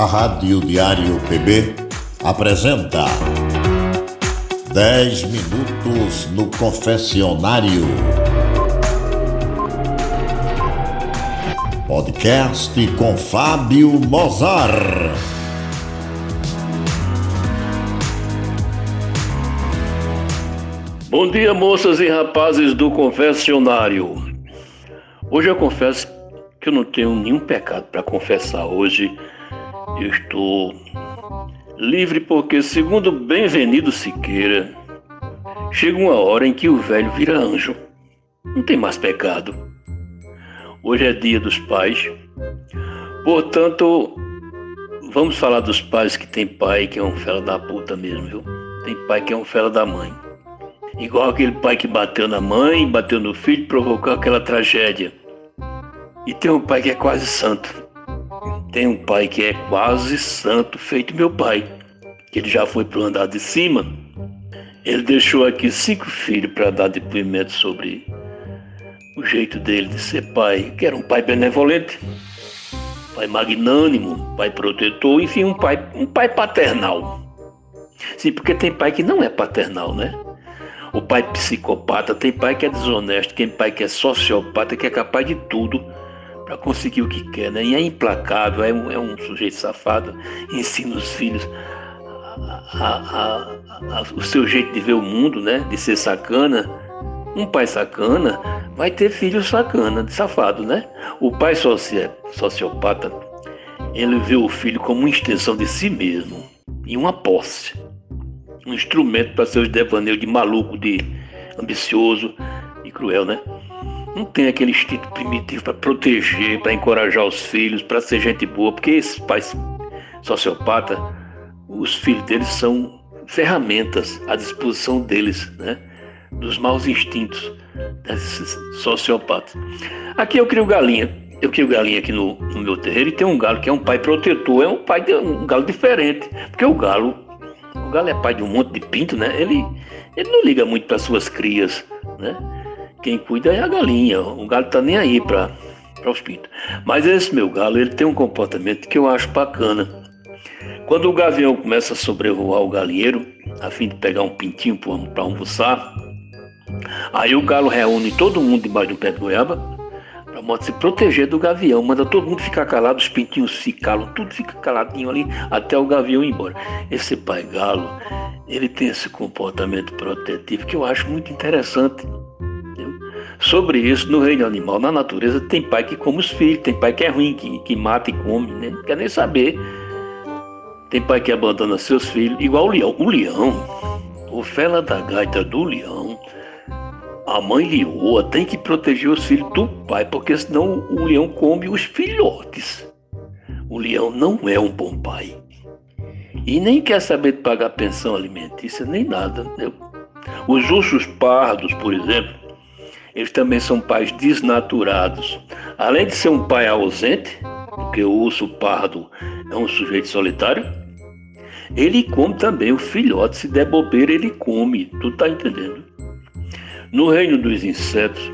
A Rádio Diário PB apresenta 10 minutos no confessionário. Podcast com Fábio Mozart. Bom dia, moças e rapazes do confessionário. Hoje eu confesso que eu não tenho nenhum pecado para confessar hoje. Eu estou livre porque, segundo Benvenido Siqueira, chega uma hora em que o velho vira anjo. Não tem mais pecado. Hoje é dia dos pais. Portanto, vamos falar dos pais que tem pai que é um fela da puta mesmo, viu? Tem pai que é um fela da mãe. Igual aquele pai que bateu na mãe, bateu no filho, provocou aquela tragédia. E tem um pai que é quase santo. Tem um pai que é quase santo, feito meu pai, que ele já foi para o andar de cima. Ele deixou aqui cinco filhos para dar depoimento sobre o jeito dele de ser pai, que era um pai benevolente, pai magnânimo, pai protetor, enfim, um pai, um pai paternal. Sim, porque tem pai que não é paternal, né? O pai psicopata, tem pai que é desonesto, tem pai que é sociopata, que é capaz de tudo para conseguir o que quer, né? E é implacável, é um, é um sujeito safado, ensina os filhos a, a, a, o seu jeito de ver o mundo, né? De ser sacana. Um pai sacana vai ter filho sacana, de safado, né? O pai soci, sociopata, ele vê o filho como uma extensão de si mesmo e uma posse. Um instrumento para seus devaneios de maluco, de ambicioso e cruel, né? Não tem aquele instinto primitivo para proteger, para encorajar os filhos, para ser gente boa, porque esses pais sociopatas, os filhos deles são ferramentas à disposição deles, né? Dos maus instintos desses sociopatas. Aqui eu crio galinha. Eu crio galinha aqui no, no meu terreiro e tem um galo que é um pai protetor, é um pai um galo diferente, porque o galo, o galo é pai de um monte de pinto, né? Ele, ele não liga muito para suas crias, né? Quem cuida é a galinha. O galo tá nem aí para os pintos. Mas esse meu galo, ele tem um comportamento que eu acho bacana. Quando o gavião começa a sobrevoar o galinheiro, a fim de pegar um pintinho para almoçar, aí o galo reúne todo mundo debaixo de um pé de goiaba para se proteger do gavião. Manda todo mundo ficar calado, os pintinhos se calam, tudo fica caladinho ali até o gavião ir embora. Esse pai galo, ele tem esse comportamento protetivo que eu acho muito interessante. Sobre isso, no reino animal, na natureza, tem pai que come os filhos, tem pai que é ruim, que, que mata e come, né? não quer nem saber. Tem pai que abandona seus filhos, igual o leão. O leão, o fela da gaita do leão, a mãe leoa tem que proteger os filhos do pai, porque senão o leão come os filhotes. O leão não é um bom pai. E nem quer saber de pagar pensão alimentícia, nem nada. Né? Os ursos pardos, por exemplo, eles também são pais desnaturados. Além de ser um pai ausente, porque o urso pardo é um sujeito solitário, ele come também o filhote, se der bobeira, ele come. Tu tá entendendo? No reino dos insetos,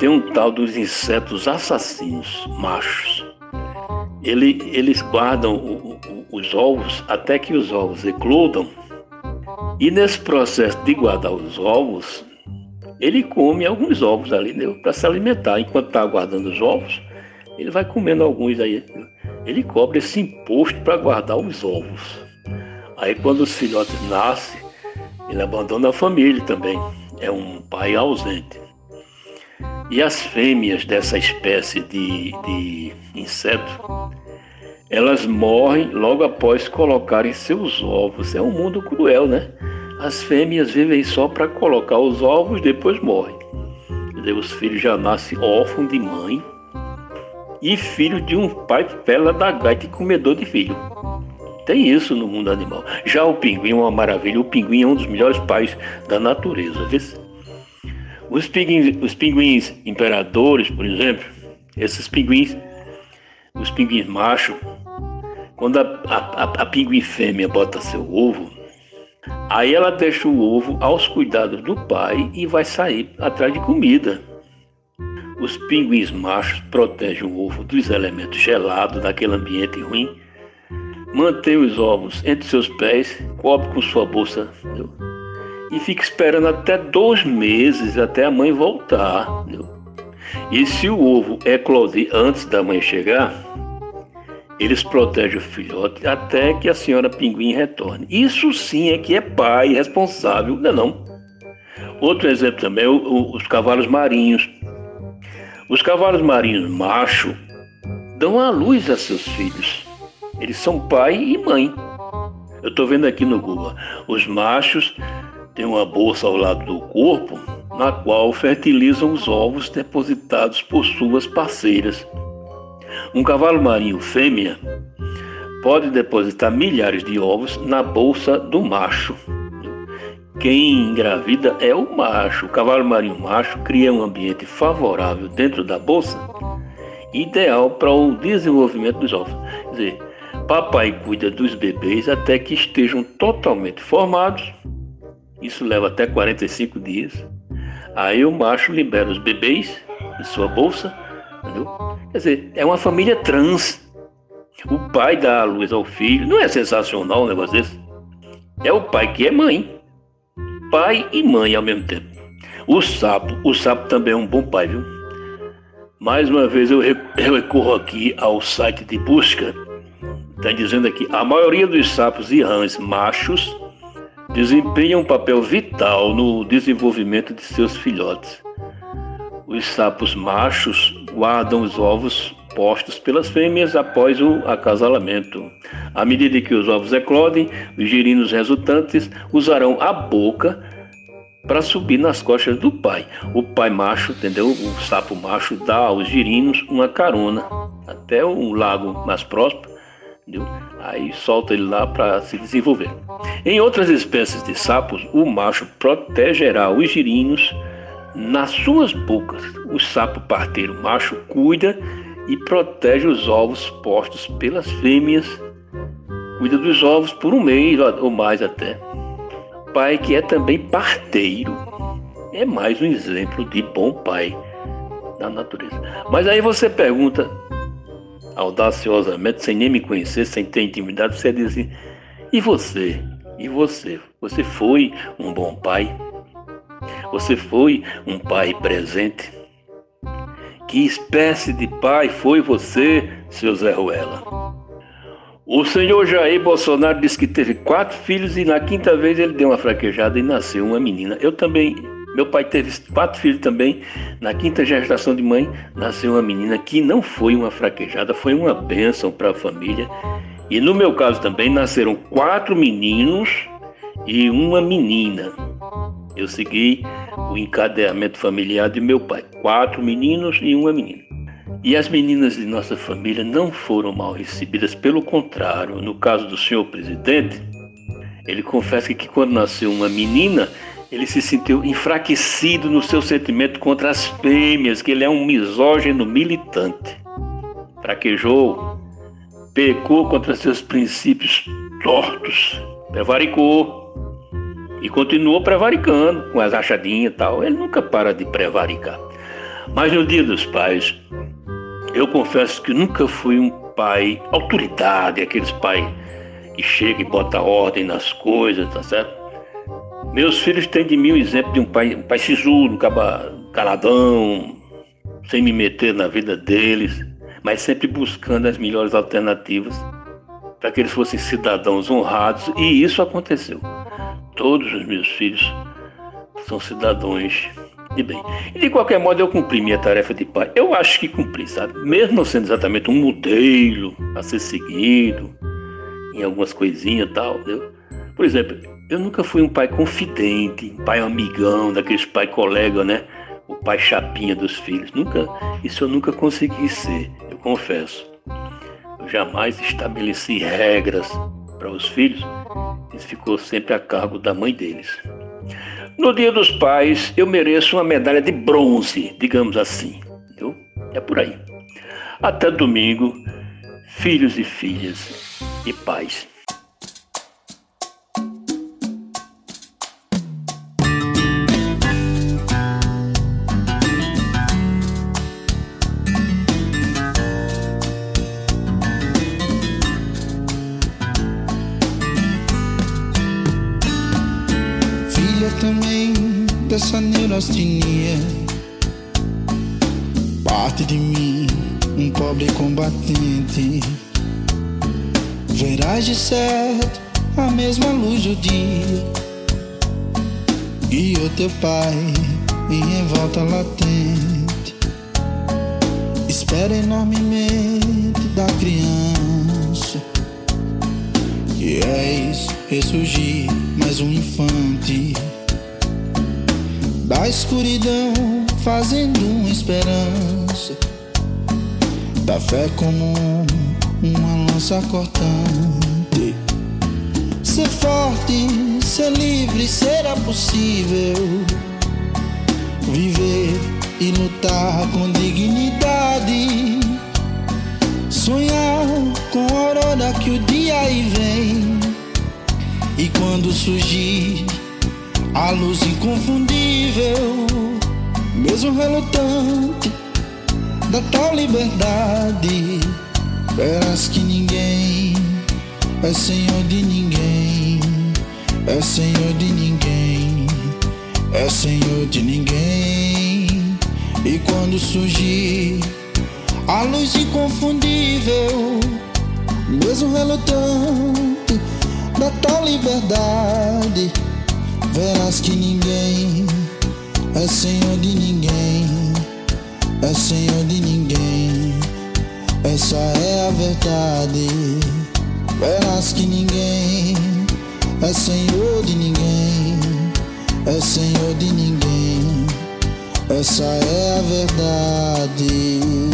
tem um tal dos insetos assassinos, machos. Ele, eles guardam o, o, os ovos até que os ovos eclodam. E nesse processo de guardar os ovos, ele come alguns ovos ali né, para se alimentar. Enquanto está aguardando os ovos, ele vai comendo alguns aí. Ele cobra esse imposto para guardar os ovos. Aí quando os filhotes nascem, ele abandona a família também. É um pai ausente. E as fêmeas dessa espécie de, de inseto, elas morrem logo após colocarem seus ovos. É um mundo cruel, né? As fêmeas vivem só para colocar os ovos, depois morrem. Os filhos já nascem órfãos de mãe e filhos de um pai pela da gaita e comedor de filho. Tem isso no mundo animal. Já o pinguim é uma maravilha. O pinguim é um dos melhores pais da natureza. Vê? Os pinguins, os pinguins imperadores, por exemplo, esses pinguins, os pinguins machos, quando a, a, a pinguim fêmea bota seu ovo, Aí ela deixa o ovo aos cuidados do pai e vai sair atrás de comida. Os pinguins machos protegem o ovo dos elementos gelados daquele ambiente ruim mantém os ovos entre seus pés, cobre com sua bolsa entendeu? e fica esperando até dois meses até a mãe voltar. Entendeu? E se o ovo eclodir antes da mãe chegar, eles protegem o filhote até que a senhora pinguim retorne. Isso sim é que é pai responsável, não é não? Outro exemplo também é o, o, os cavalos marinhos. Os cavalos marinhos macho dão à luz a seus filhos. Eles são pai e mãe. Eu estou vendo aqui no Google. Os machos têm uma bolsa ao lado do corpo, na qual fertilizam os ovos depositados por suas parceiras. Um cavalo marinho fêmea pode depositar milhares de ovos na bolsa do macho. Quem engravida é o macho. O cavalo marinho macho cria um ambiente favorável dentro da bolsa, ideal para o desenvolvimento dos ovos. Quer dizer, papai cuida dos bebês até que estejam totalmente formados. Isso leva até 45 dias. Aí o macho libera os bebês em sua bolsa, entendeu? Quer dizer, é uma família trans. O pai dá a luz ao filho. Não é sensacional um negócio desse? É o pai que é mãe pai e mãe ao mesmo tempo. O sapo, o sapo também é um bom pai, viu? Mais uma vez eu, recorro aqui ao site de busca. Está dizendo aqui: a maioria dos sapos e rãs machos desempenham um papel vital no desenvolvimento de seus filhotes. Os sapos machos guardam os ovos postos pelas fêmeas após o acasalamento. À medida que os ovos eclodem, os girinos resultantes usarão a boca para subir nas costas do pai. O pai macho, entendeu? O sapo macho dá aos girinos uma carona até um lago mais próximo? Aí solta ele lá para se desenvolver. Em outras espécies de sapos, o macho protegerá os girinos nas suas bocas. O sapo parteiro macho cuida e protege os ovos postos pelas fêmeas. Cuida dos ovos por um mês ou mais até. Pai que é também parteiro. É mais um exemplo de bom pai na natureza. Mas aí você pergunta, audaciosamente, sem nem me conhecer, sem ter intimidade, você diz assim, e você? E você? Você foi um bom pai? Você foi um pai presente? Que espécie de pai foi você, seu Zé Ruela? O senhor Jair Bolsonaro disse que teve quatro filhos e na quinta vez ele deu uma fraquejada e nasceu uma menina. Eu também, meu pai teve quatro filhos também. Na quinta gestação de mãe nasceu uma menina que não foi uma fraquejada, foi uma bênção para a família. E no meu caso também nasceram quatro meninos e uma menina. Eu segui o encadeamento familiar de meu pai: quatro meninos e uma menina. E as meninas de nossa família não foram mal recebidas, pelo contrário, no caso do senhor presidente, ele confessa que quando nasceu uma menina, ele se sentiu enfraquecido no seu sentimento contra as fêmeas, que ele é um misógino militante. Fraquejou, pecou contra seus princípios tortos, prevaricou e continuou prevaricando com as achadinhas e tal. Ele nunca para de prevaricar. Mas no dia dos pais, eu confesso que nunca fui um pai autoridade, aqueles pais que chega e bota ordem nas coisas, tá certo? Meus filhos têm de mim o exemplo de um pai, um pai sisudo, um caladão, sem me meter na vida deles, mas sempre buscando as melhores alternativas para que eles fossem cidadãos honrados, e isso aconteceu. Todos os meus filhos são cidadãos de bem. E de qualquer modo eu cumpri minha tarefa de pai. Eu acho que cumpri, sabe? Mesmo não sendo exatamente um modelo a ser seguido em algumas coisinhas e tal, entendeu? Por exemplo, eu nunca fui um pai confidente, um pai amigão, daqueles pai colega, né? O pai chapinha dos filhos. Nunca, isso eu nunca consegui ser, eu confesso. Eu jamais estabeleci regras para os filhos, ficou sempre a cargo da mãe deles. No Dia dos Pais, eu mereço uma medalha de bronze, digamos assim. Viu? É por aí. Até domingo, filhos e filhas e pais. Dessa neurastenia. Parte de mim, um pobre combatente. Verás de certo a mesma luz do dia. E o teu pai em revolta latente. Espera enormemente da criança. Que és ressurgir mais um infante. Da escuridão fazendo uma esperança. Da fé como uma lança cortante. Ser forte, ser livre, será possível. Viver e lutar com dignidade. Sonhar com a aurora que o dia aí vem. E quando surgir a luz inconfundível, mesmo relutante da tal liberdade Verás que ninguém é senhor de ninguém, é senhor de ninguém, é senhor de ninguém. E quando surgir a luz inconfundível, mesmo relutante da tal liberdade, verás que ninguém é senhor de ninguém, é senhor de ninguém. Essa é a verdade. Verás que ninguém é senhor de ninguém, é senhor de ninguém. Essa é a verdade.